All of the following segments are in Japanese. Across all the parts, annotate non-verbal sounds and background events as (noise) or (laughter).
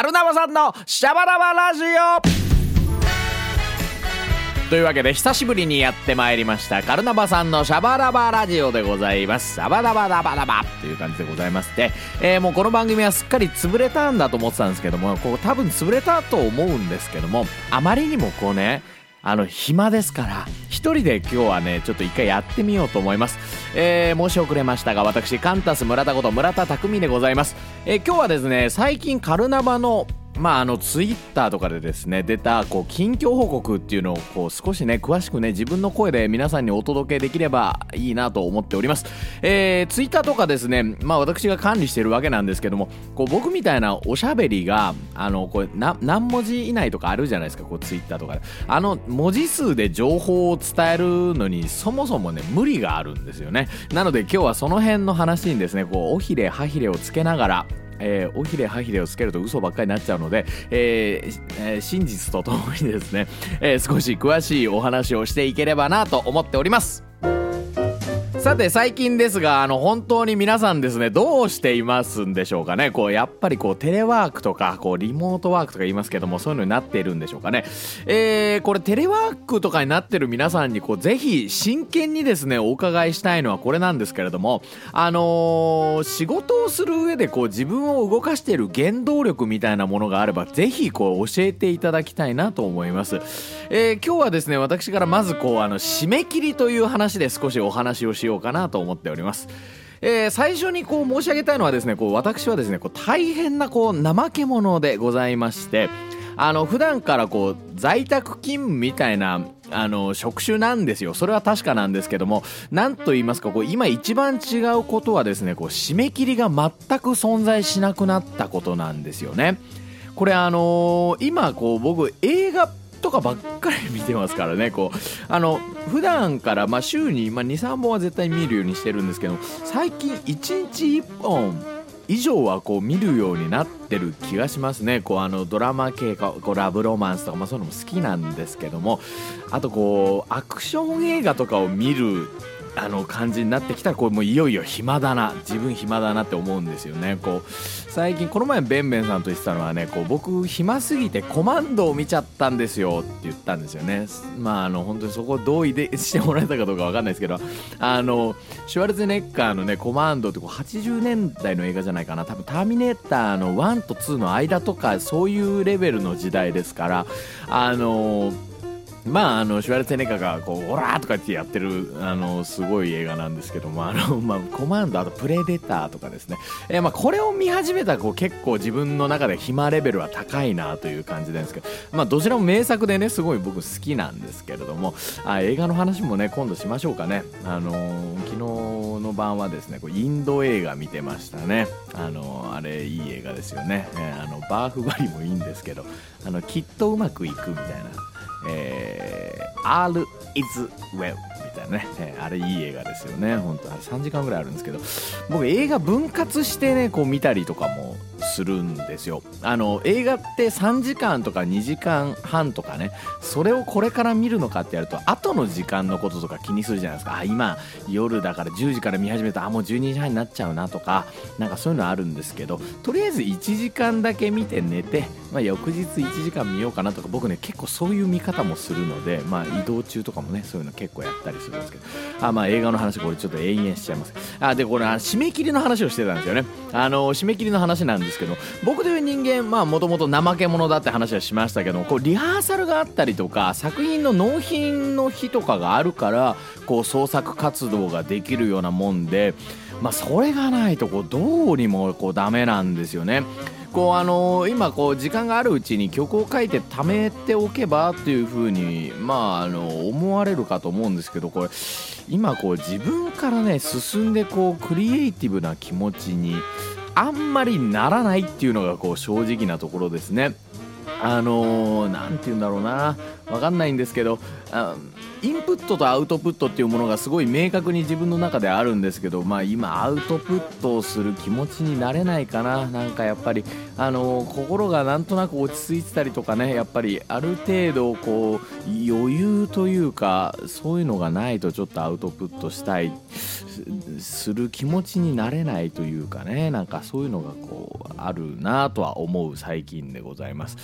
カルナバさんのシャバダバラジオ。というわけで久しぶりにやってまいりました。カルナバさんのシャバラバラジオでございます。シャバダバダバダバという感じでございまして、えーもうこの番組はすっかり潰れたんだと思ってたんですけどもこう多分潰れたと思うんですけどもあまりにもこうねあの暇ですから一人で今日はねちょっと一回やってみようと思います、えー申し遅れましたが私カンタス村田こと村田匠でございます、えー今日はですね最近カルナバのまああのツイッターとかでですね出たこう近況報告っていうのをこう少しね詳しくね自分の声で皆さんにお届けできればいいなと思っております、えー、ツイッターとかですねまあ私が管理してるわけなんですけどもこう僕みたいなおしゃべりがあのこれな何文字以内とかあるじゃないですかこうツイッターとかで。あの文字数で情報を伝えるのにそもそもね無理があるんですよね。なので今日はその辺の話にですねこうおひれはひれをつけながらえー、おひれはひれをつけると嘘ばっかりになっちゃうので、えーえ真実とともにですね、え少し詳しいお話をしていければなと思っております。さて最近ですがあの本当に皆さんですねどうしていますんでしょうかね。こうやっぱりこうテレワークとかこうリモートワークとか言いますけどもそういうのになっているんでしょうかね。えー、これテレワークとかになってる皆さんにこうぜひ真剣にですねお伺いしたいのはこれなんですけれどもあのー仕事をする上でこう自分を動かしている原動力みたいなものがあればぜひこう教えていただきたいなと思います、えー今日はですね私からまずこうあの締め切りという話で少しお話をしようかなと思っております。えー最初にこう申し上げたいのはですねこう私はですねこう大変なこう怠け者でございましてあの普段からこう在宅勤務みたいなあの職種なんですよ。それは確かなんですけどもなんと言いますかこう今一番違うことはですねこう締め切りが全く存在しなくなったことなんですよね。これあのー今こう僕映画とかばっかり見てますからね。こうあの普段から、まあ、週に、まあ、23本は絶対見るようにしてるんですけど最近1日1本以上はこう見るようになってる気がしますね。こうあのドラマ系かこうラブロマンスとか、まあ、そういうのも好きなんですけどもあとこうアクション映画とかを見るあの感じになってきたらこうもういよいよ暇だな自分暇だなって思うんですよね。こう最近この前ベンベンさんと言ってたのはねこう僕暇すぎてコマンドを見ちゃったんですよって言ったんですよね。まああの本当にそこ同意でしてもらえたかどうかわかんないですけどあのシュワルツェネッカーのねコマンドってこう80年代の映画じゃないかな。多分ターミネーターの1と2の間とかそういうレベルの時代ですからあのまあ、あのシュワルツェネッガーがこうオラーとかってやってるあのすごい映画なんですけどもあの、(laughs) まあ、コマンドあとプレデターとかですね、えーまあ、これを見始めたらこう結構自分の中で暇レベルは高いなという感じなんですけど、まあ、どちらも名作でねすごい僕好きなんですけれどもあ映画の話もね今度しましょうかね、あの昨日の晩はですねこうインド映画見てましたね、あのあれいい映画ですよね、えーあのバーフバリもいいんですけどあのきっとうまくいくみたいな。えー、All is well みたいなね、えーあれいい映画ですよね。本当あれ3時間ぐらいあるんですけど。僕映画分割してねこう見たりとかもするんですよ。あの映画って3時間とか2時間半とかねそれをこれから見るのかってやると後の時間のこととか気にするじゃないですか。あ今夜だから10時から見始めた。あもう12時半になっちゃうなとかなんかそういうのあるんですけどとりあえず1時間だけ見て寝て、まあ、翌日1時間見ようかなとか僕ね結構そういう見方方もするので、まあ、移動中とかもねそういうの結構やったりするんですけど。あまあ映画の話これちょっと永遠しちゃいます。あでこれ締め切りの話をしてたんですよね。あの締め切りの話なんですけど僕という人間もともと怠け者だって話はしましたけどこうリハーサルがあったりとか作品の納品の日とかがあるからこう創作活動ができるようなもんでまあそれがないとこうどうにもこうダメなんですよね。こうあの今こう時間があるうちに曲を書いて貯めておけばっていうふうにまああの思われるかと思うんですけどこれ今こう自分からね進んでこうクリエイティブな気持ちにあんまりならないっていうのがこう正直なところですね。あの何、て言うんだろうな。分かんないんですけどあインプットとアウトプットっていうものがすごい明確に自分の中であるんですけど、まあ、今アウトプットをする気持ちになれないかな。なんかやっぱり、あの心がなんとなく落ち着いてたりとかねやっぱりある程度こう余裕というかそういうのがないとちょっとアウトプットしたい。する気持ちになれないというかね。なんかそういうのがこうあるなとは思う最近でございます。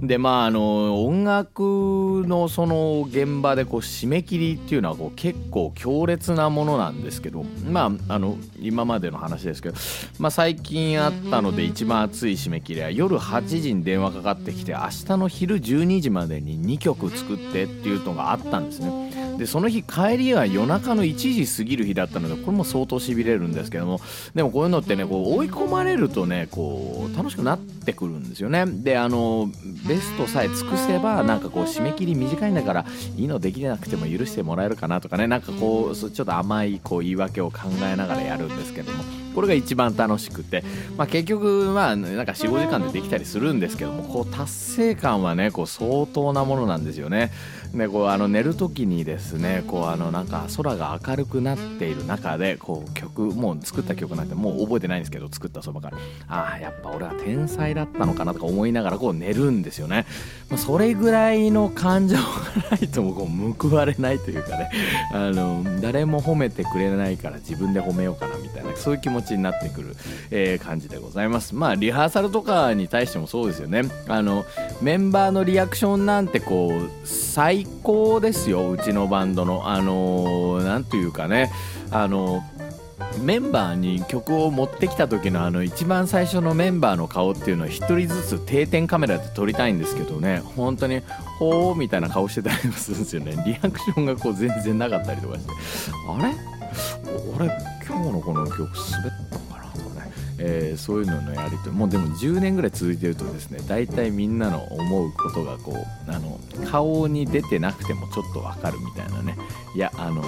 でまああの音楽のその現場でこう締め切りっていうのはこう結構強烈なものなんですけどまああの今までの話ですけど、まあ、最近あったので一番熱い締め切りは夜8時に電話かかってきて明日の昼12時までに2曲作ってっていうのがあったんですね。でその日帰りは夜中の1時過ぎる日だったのでこれも相当しびれるんですけどもでもこういうのってねこう追い込まれるとねこう楽しくなってくるんですよね。であのベストさえ尽くせばなんかこう締め切り短いんだからいいのできなくても許してもらえるかなとかねなんかこうちょっと甘いこう言い訳を考えながらやるんですけどもこれが一番楽しくて、まあ、結局まあなんか45時間でできたりするんですけどもこう達成感はねこう相当なものなんですよね。でこうあの寝る時にですねこうあのなんか空が明るくなっている中でこう曲もう作った曲なんてもう覚えてないんですけど作ったそばからああやっぱ俺は天才だったのかなとか思いながらこう寝るんですよね、まあ、それぐらいの感情がないともこう報われないというかねあの誰も褒めてくれないから自分で褒めようかなみたいなそういう気持ちになってくる、えー、感じでございます。まあリハーサルとかに対してもそうですよね。あのメンバーのリアクションなんてこう最高ですようちのバンドの。あの何、ー、というかね。あのメンバーに曲を持ってきた時のあの一番最初のメンバーの顔っていうのを1人ずつ定点カメラで撮りたいんですけどね。本当にほーみたいな顔してたりもするんですよね。リアクションがこう全然なかったりとかして。あれ？俺今日のこの曲滑ったえー、そういうののやりとりもうでも10年ぐらい続いてるとですね大体みんなの思うことがこうあの顔に出てなくてもちょっとわかるみたいなね。いやあの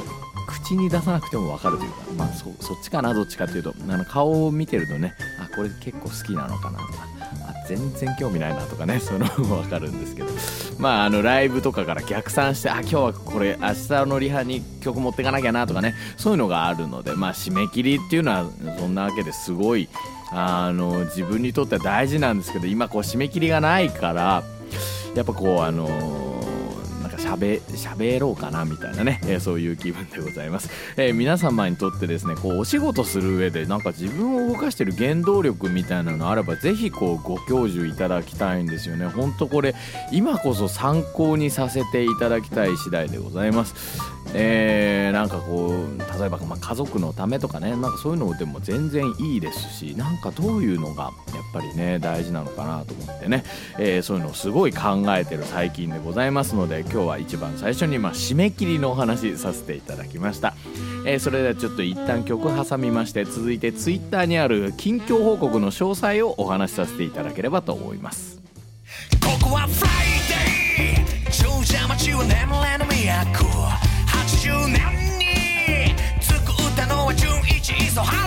口に出さなくてもわかるというか、まあそ、そっちかなどっちかというとあの顔を見てるとねあこれ結構好きなのかなとかあ全然興味ないなとかねそういうのもわかるんですけど。(laughs) まああのライブとかから逆算してあ今日はこれ明日のリハに曲持っていかなきゃなとかねそういうのがあるのでまあ締め切りっていうのはそんなわけですごいあの自分にとっては大事なんですけど今こう締め切りがないからやっぱこうあのしゃべろうかなみたいなね、えー、そういう気分でございます、えー、皆様にとってですねこうお仕事する上でなんか自分を動かしてる原動力みたいなのあれば是非こうご教授いただきたいんですよね。ほんとこれ今こそ参考にさせていただきたい次第でございます。えー、なんかこう例えば、ま、家族のためとかねなんかそういうのでも全然いいですしなんかどういうのがやっぱりね大事なのかなと思ってね、えー、そういうのをすごい考えてる最近でございますので今日は一番最初にま締め切りのお話させていただきました、えー、それではちょっと一旦曲挟みまして続いて Twitter にある近況報告の詳細をお話しさせていただければと思います。ここはフライデー長者町は眠れぬ都。80年に作ったのは純一磯原。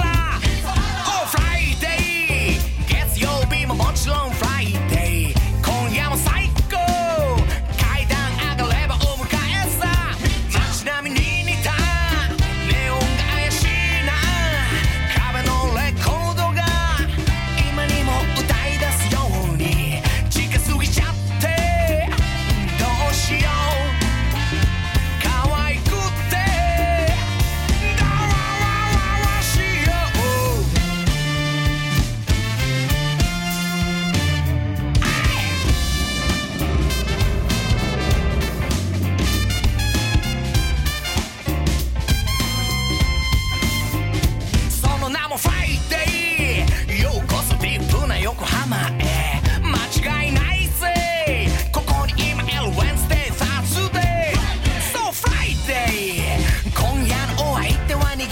money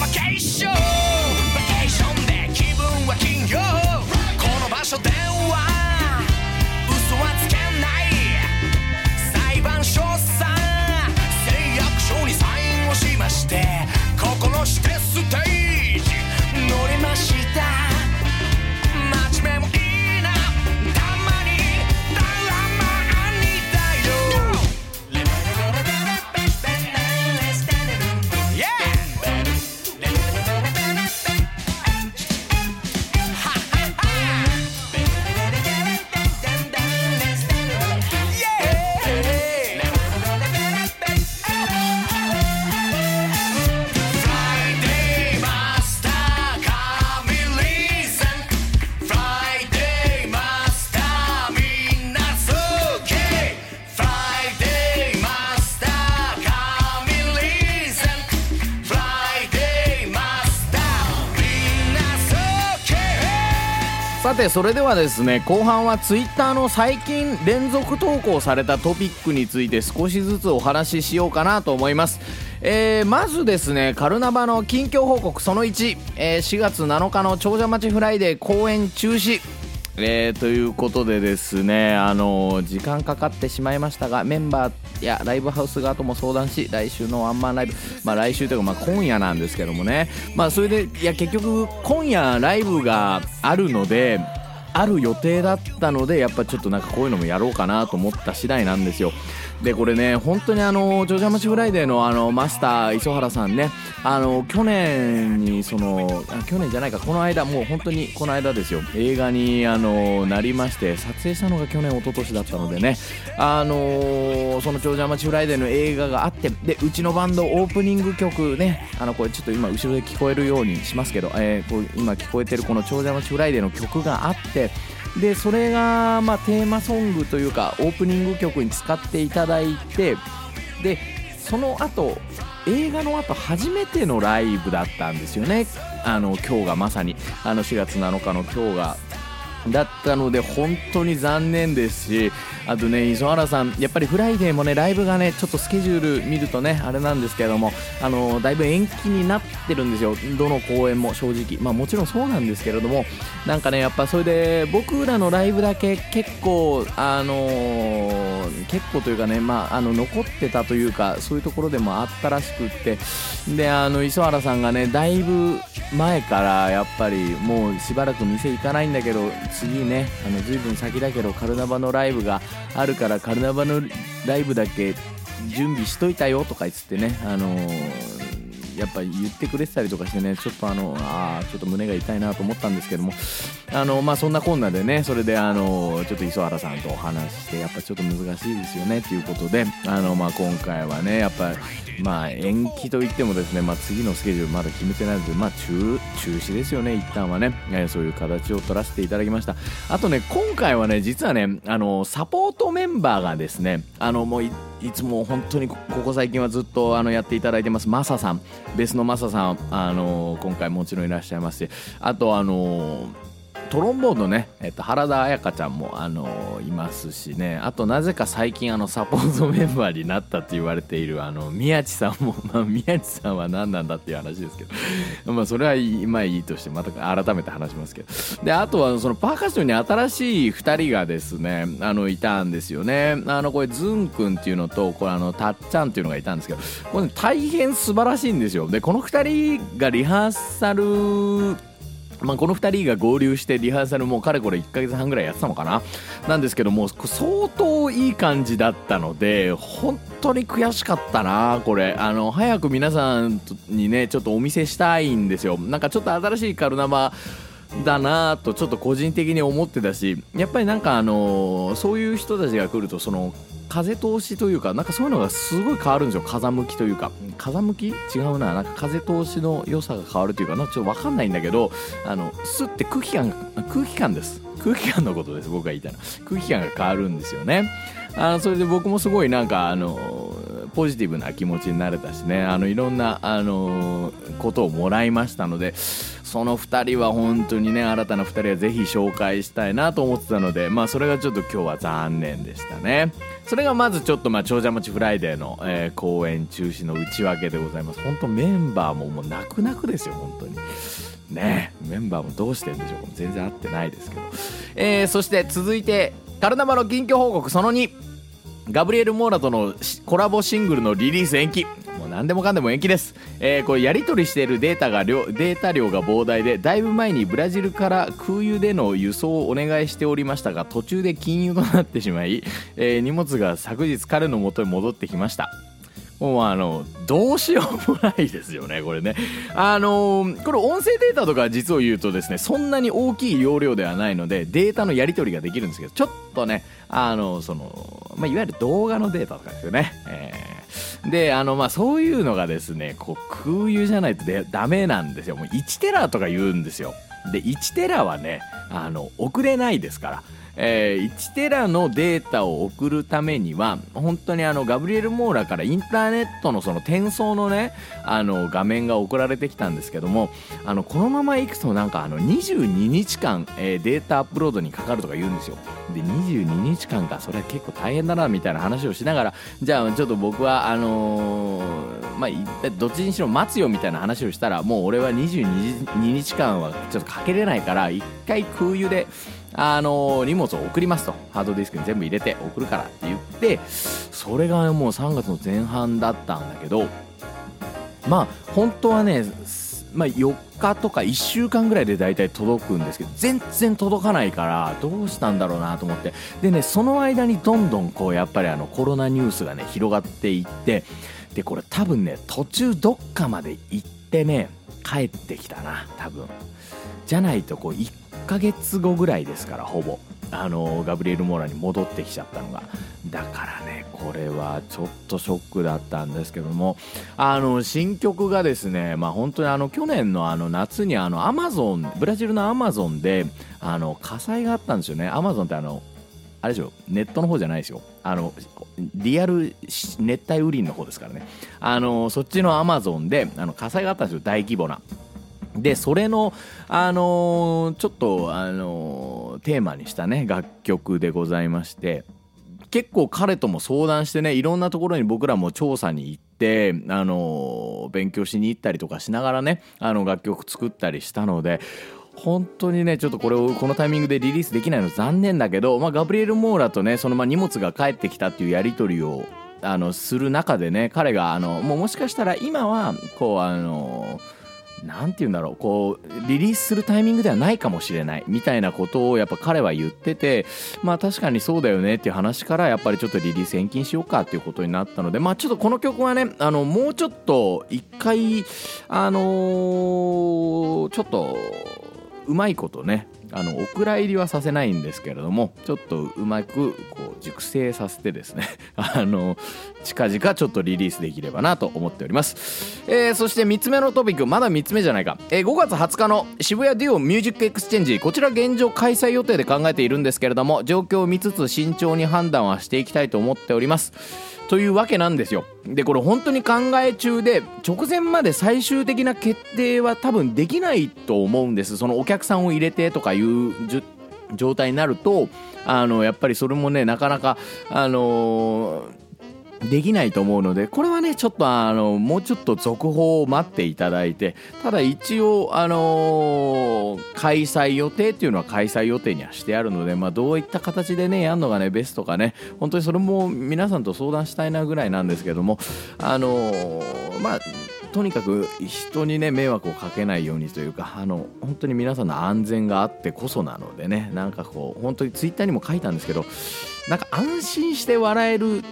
vacation. さてそれではですね後半はツイッターの最近連続投稿されたトピックについて少しずつお話ししようかなと思います。えー、まずですねカルナバの近況報告その1、えー、4月7日の長者町フライデー公演中止。えー、ということでですね、あのー、時間かかってしまいましたが、メンバーやライブハウス側とも相談し、来週のワンマンライブ、まあ来週というか、まあ今夜なんですけどもね、まあそれで、いや結局、今夜ライブがあるので、ある予定だったので、やっぱちょっとなんかこういうのもやろうかなと思った次第なんですよ。でこれね本当にあのジョジャマチフライデーのあのマスター磯原さんねあの去年にその去年じゃないかこの間もう本当にこの間ですよ映画にあのなりまして撮影したのが去年一昨年だったのでねあのそのジョジャマチフライデーの映画があってでうちのバンドオープニング曲ねあのこれちょっと今後ろで聞こえるようにしますけど、えー、こう今聞こえてるこのジョジャマチフライデーの曲があってでそれがまテーマソングというかオープニング曲に使っていただいてでその後映画の後初めてのライブだったんですよね。あの今日がまさに。あの4月7日の今日がだったので本当に残念ですしあとね磯原さんやっぱりフライデーもねライブがねちょっとスケジュール見るとねあれなんですけどもあのだいぶ延期になってるんですよ。どの公演も正直。まあもちろんそうなんですけれどもなんかねやっぱそれで僕らのライブだけ結構あのー、結構というかねまああの残ってたというかそういうところでもあったらしくって。であの磯原さんがねだいぶ前からやっぱりもうしばらく店行かないんだけど次ねあの随分先だけどカルナバのライブがあるからカルナバのライブだけ準備しといたよとか言ってねあのーやっぱ言ってくれてたりとかしてねちょっとあのあちょっと胸が痛いなと思ったんですけどもあのまあそんなこんなでねそれであのちょっと磯原さんとお話ししてやっぱちょっと難しいですよねっていうことであのまあ今回はねやっぱまあ延期といってもですねまあ次のスケジュールまだ決めてないのでまあ中中止ですよね一旦はね、え、そういう形を取らせていただきました。あとね今回はね実はねあのサポートメンバーがですねあのもういつも本当にここ最近はずっとあのやっていただいてます。マサさん。ベースのマサさんあの今回もちろんいらっしゃいますし。あとあのトロンボーンのね、えっと、原田彩香ちゃんも、あのー、いますしね、あとなぜか最近あのサポートメンバーになったって言われているあの宮地さんも、(laughs) まあ、宮地さんは何なんだっていう話ですけど、(laughs) まあそれは今いいとしてまた改めて話しますけど、であとはそのパーカッションに新しい2人がですね、あのいたんですよね。あのこれズン君っていうのと、これあのたっちゃんっていうのがいたんですけど、これ、ね、大変素晴らしいんですよ。でこの2人がリハーサルまあ、この2人が合流してリハーサルもかれこれ1ヶ月半ぐらいやってたのかな。なんですけども相当いい感じだったので本当に悔しかったなこれ。あの早く皆さんにねちょっとお見せしたいんですよ。なんかちょっと新しいカルナバだなとちょっと個人的に思ってたしやっぱりなんかあのそういう人たちが来るとその風通しというかなんかそういうのがすごい変わるんですよ。風向きというか。風向き？違うな。なんか風通しの良さが変わるというかなちょっと分かんないんだけどあのスって空気感空気感です。空気感のことです僕が言いたいの。(laughs) 空気感が変わるんですよね。あのそれで僕もすごいなんかあのポジティブな気持ちになれたしね。あのいろんなあのことをもらいましたのでその2人は本当にね新たな2人はぜひ紹介したいなと思ってたのでまあそれがちょっと今日は残念でしたね。それがまずちょっとまあ長者町フライデーの、えー、公演中止の内訳でございます。本当メンバーももう泣く泣くですよ本当に。ねメンバーもどうしてるんでしょう。か全然会ってないですけど、えー、そして続いてカルナバの近況報告その2ガブリエル・モーラとのコラボシングルのリリース延期。何でもかんでも延期です、えー、これやり取りしているデータが量データ量が膨大でだいぶ前にブラジルから空輸での輸送をお願いしておりましたが途中で禁輸となってしまい、えー、荷物が昨日彼の元に戻ってきましたもうあの、どうしようもないですよね、これね。あのー、これ音声データとか実を言うとですね、そんなに大きい容量ではないので、データのやり取りができるんですけど、ちょっとね、あの、その、まあ、いわゆる動画のデータとかですよね。えー、で、あの、まあ、そういうのがですね、こう、空輸じゃないとでダメなんですよ。もう1テラとか言うんですよ。で、1テラはね、あの、送れないですから。えー、1テラのデータを送るためには本当にあのガブリエル・モーラからインターネットのその転送のねあの画面が送られてきたんですけどもあのこのままいくとなんかあの22日間、えー、データアップロードにかかるとか言うんですよ。で22日間かそれは結構大変だなみたいな話をしながらじゃあちょっと僕はあのー、まあどっちにしろ待つよみたいな話をしたらもう俺は22日間はちょっとかけれないから一回空輸であの、荷物を送りますと。ハードディスクに全部入れて送るからって言ってそれがもう3月の前半だったんだけどまあ本当はねまあ、4日とか1週間ぐらいで大体届くんですけど全然届かないからどうしたんだろうなと思って。でねその間にどんどんこうやっぱりあのコロナニュースがね広がっていってでこれ多分ね途中どっかまで行ってね帰ってきたな多分。じゃないとこう1 1ヶ月後ぐらいですからほぼ。あのガブリエル・モーラに戻ってきちゃったのが。だからねこれはちょっとショックだったんですけども。あの新曲がですねまあ本当にあの去年のあの夏にあのアマゾンブラジルのアマゾンであの火災があったんですよね。アマゾンってあのあれでしょ？ネットの方じゃないですよ。あのリアル熱帯雨林の方ですからね。あのそっちのアマゾンであの火災があったんですよ。大規模な。でそれの、あのー、ちょっと、あのー、テーマにしたね楽曲でございまして結構彼とも相談してねいろんなところに僕らも調査に行って、あのー、勉強しに行ったりとかしながらねあの楽曲作ったりしたので本当にねちょっとこれをこのタイミングでリリースできないの残念だけど、まあ、ガブリエル・モーラとねそのまあ荷物が返ってきたっていうやり取りをあのする中でね彼があのもうもしかしたら今はこうあのー何て言うんだろう。こうリリースするタイミングではないかもしれない。みたいなことをやっぱ彼は言っててまあ確かにそうだよねっていう話からやっぱりちょっとリリース延期にしようかっていうことになったのでまあちょっとこの曲はねあのもうちょっと一回あのー、ちょっとうまいことねあのお蔵入りはさせないんですけれどもちょっとうまくこう熟成させてですね (laughs) あの近々ちょっとリリースできればなと思っております、えー、そして3つ目のトピックまだ3つ目じゃないか、えー、5月20日の渋谷デュオミュージックエクスチェンジこちら現状開催予定で考えているんですけれども状況を見つつ慎重に判断はしていきたいと思っております。というわけなんですよ。でこれ本当に考え中で直前まで最終的な決定は多分できないと思うんです。そのお客さんを入れてとかいう状態になるとあのやっぱりそれもねなかなかあのーできないと思うのでこれはねちょっとあのもうちょっと続報を待っていただいてただ一応あのー、開催予定っていうのは開催予定にはしてあるので、まあ、どういった形でねやるのがねベストかね本当にそれも皆さんと相談したいなぐらいなんですけどもあのー、まあとにかく人にね迷惑をかけないようにというかあの本当に皆さんの安全があってこそなのでねなんかこう本当にツイッターにも書いたんですけどなんか安心して笑える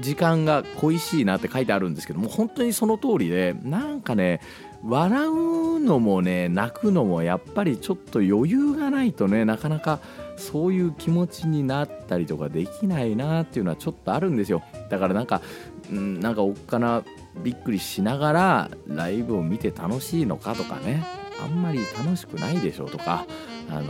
時間が恋しいなって書いてあるんですけども本当にその通りでなんかね笑うのもね泣くのもやっぱりちょっと余裕がないとねなかなかそういう気持ちになったりとかできないなっていうのはちょっとあるんですよ。だからなんか、うん、なんかおっかなびっくりしながらライブを見て楽しいのかとかねあんまり楽しくないでしょとかあの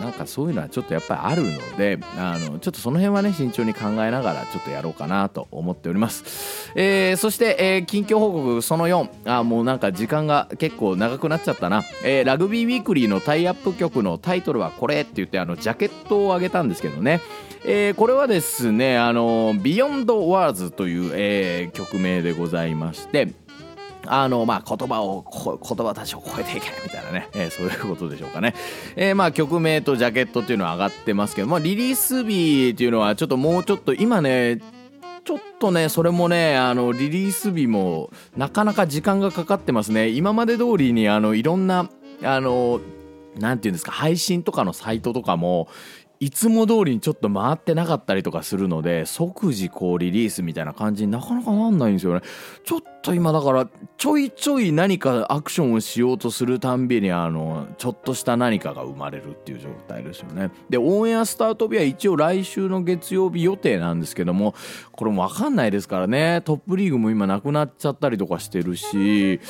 なんかそういうのはちょっとやっぱりあるのであのちょっとその辺はね慎重に考えながらちょっとやろうかなと思っております、えー、そして、えー、近況報告その4あもうなんか時間が結構長くなっちゃったな、えー、ラグビーウィークリーのタイアップ曲のタイトルはこれって言ってあのジャケットをあげたんですけどね。えー、これはですね、あの、ビヨンドワーズという、えー、曲名でございまして、あの、まあ、言葉を、言葉たちを超えていけみたいなね、えー、そういうことでしょうかね。えー、まあ、曲名とジャケットっていうのは上がってますけど、まあ、リリース日っていうのはちょっともうちょっと、今ね、ちょっとね、それもね、あの、リリース日もなかなか時間がかかってますね。今まで通りに、あの、いろんな、あの、なんていうんですか、配信とかのサイトとかも、いつも通りにちょっと回ってなかったりとかするので即時こうリリースみたいな感じになかなかなんないんですよね。ちょっと今だからちょいちょい何かアクションをしようとするたんびにあのちょっとした何かが生まれるっていう状態ですよね。でオンエアスタート日は一応来週の月曜日予定なんですけどもこれもわかんないですからね。トップリーグも今なくなっちゃったりとかしてるし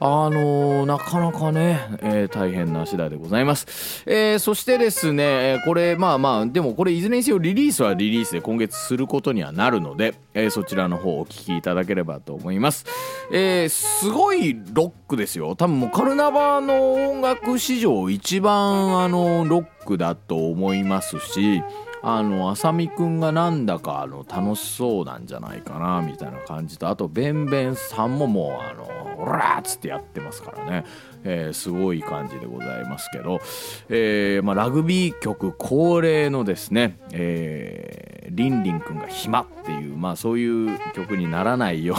あのなかなかね、えー、大変な次第でございます、えー、そしてですねこれまああまあでもこれいずれにせよリリースはリリースで今月することにはなるので、えー、そちらの方をお聴きいただければと思います、えー、すごいロックですよ。多分もうカルナバの音楽史上一番あのロックだと思いますしあの浅見くんがなんだかあの楽しそうなんじゃないかなみたいな感じとあとベンベンさんももうあのオラーっつってやってますからね、えー、すごい感じでございますけど、えーまあ、ラグビー曲恒例のですね、えー、リンリンくんが暇っていう、まあ、そういう曲にならないよ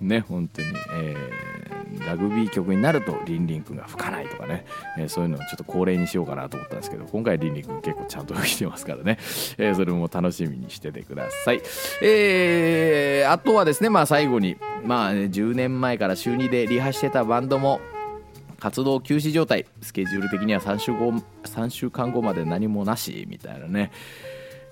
うに (laughs) ね本当に、えー、ラグビー曲になるとリンリン君が吹かないとかね、えー、そういうのをちょっと恒例にしようかなと思ったんですけど今回リンリン君結構ちゃんと吹いてますからね、(laughs) えー、それも楽しみにしててください、えー、あとはですねまあ最後にまあ、10年前から週2でリハしてたバンドも活動休止状態スケジュール的には3週後3週間後まで何もなしみたいなね。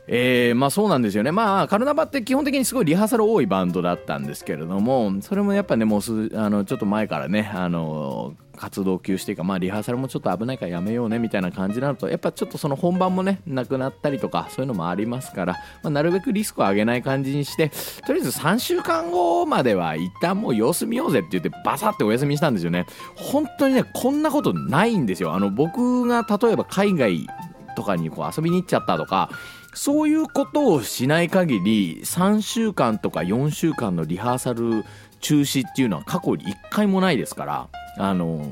えー、まあそうなんですよね。まあカルナバって基本的にすごいリハーサル多いバンドだったんですけれども、それもやっぱね、もうすあのちょっと前からね、あの活動休止というか、まあリハーサルもちょっと危ないからやめようねみたいな感じになると、やっぱちょっとその本番もね、なくなったりとか、そういうのもありますから、まあ、なるべくリスクを上げない感じにして、とりあえず3週間後までは一旦もう様子見ようぜって言ってバサってお休みしたんですよね。本当にね、こんなことないんですよ。あの僕が例えば海外とかにこう遊びに行っちゃったとか、そういうことをしない限り3週間とか4週間のリハーサル中止っていうのは過去に1回もないですからあの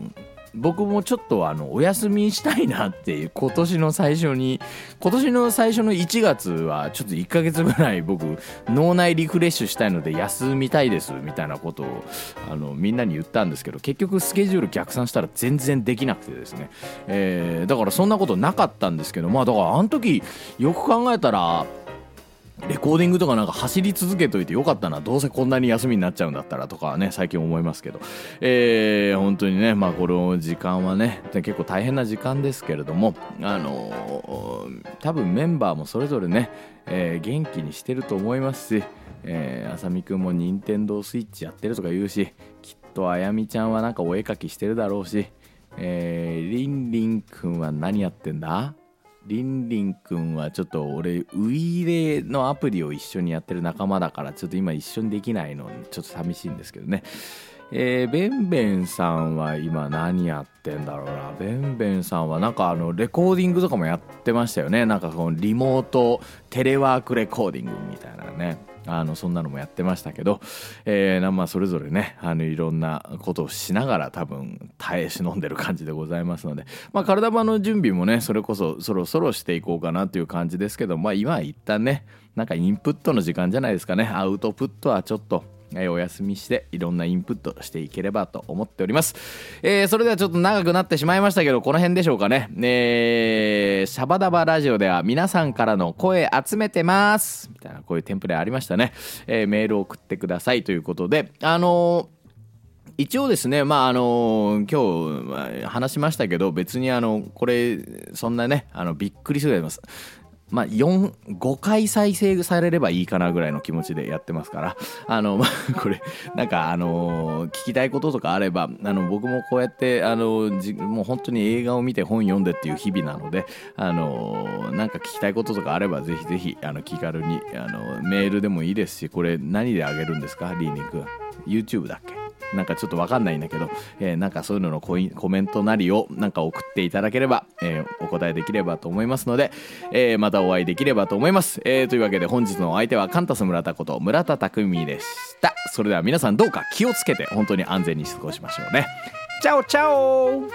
僕もちょっとあのお休みしたいなっていう今年の最初に今年の最初の1月はちょっと1ヶ月ぐらい僕脳内リフレッシュしたいので休みたいですみたいなことをあのみんなに言ったんですけど結局スケジュール逆算したら全然できなくてですね、えー、だからそんなことなかったんですけどまあだからあの時よく考えたらレコーディングとかなんか走り続けといてよかったな。どうせこんなに休みになっちゃうんだったらとかね最近思いますけど、えー、本当にねまあこの時間はね結構大変な時間ですけれどもあのー、多分メンバーもそれぞれね、えー、元気にしてると思いますし、えー、あさみくんも任天堂スイッチやってるとか言うしきっとあやみちゃんはなんかお絵描きしてるだろうし、えー、りんりんくんは何やってんだ？りんりんくんはちょっと俺ウイイレのアプリを一緒にやってる仲間だからちょっと今一緒にできないのちょっと寂しいんですけどねえー、ベンベンさんは今何やってんだろうな？ベンベンさんはなんかあのレコーディングとかもやってましたよね。なんかこのリモートテレワークレコーディングみたいなね。あのそんなのもやってましたけど、えー、まあそれぞれねあのいろんなことをしながら多分耐え忍んでる感じでございますので、まあ、体場の準備もねそれこそそろそろしていこうかなという感じですけど、まあ、今は一旦ねなんかインプットの時間じゃないですかね。アウトプットはちょっとえお休みしていろんなインプットしていければと思っております。えー、それではちょっと長くなってしまいましたけど、この辺でしょうかね。えー、シャバダバラジオでは皆さんからの声集めてます。みたいなこういうテンプレありましたね。えー、メールを送ってくださいということで、あのー一応ですね、まああの今日話しましたけど別にあのこれそんなねあのびっくりすると思いますまあ、4、5回再生されればいいかなぐらいの気持ちでやってますから、あの、まあ、これ、なんか、あの、聞きたいこととかあれば、あの、僕もこうやって、あの、もう本当に映画を見て本読んでっていう日々なので、あの、なんか聞きたいこととかあれば、ぜひぜひ、あの、気軽に、あの、メールでもいいですし、これ何であげるんですか？リーニング。YouTube だっけ？なんかちょっとわかんないんだけど、えー、なんかそういうののコメントなりをなんか送っていただければ、えー、お答えできればと思いますので、えー、またお会いできればと思います。えー、というわけで本日のお相手はカンタス村田こと村田匠でした。それでは皆さんどうか気をつけて本当に安全に過ごしましょうね。チャオチャオ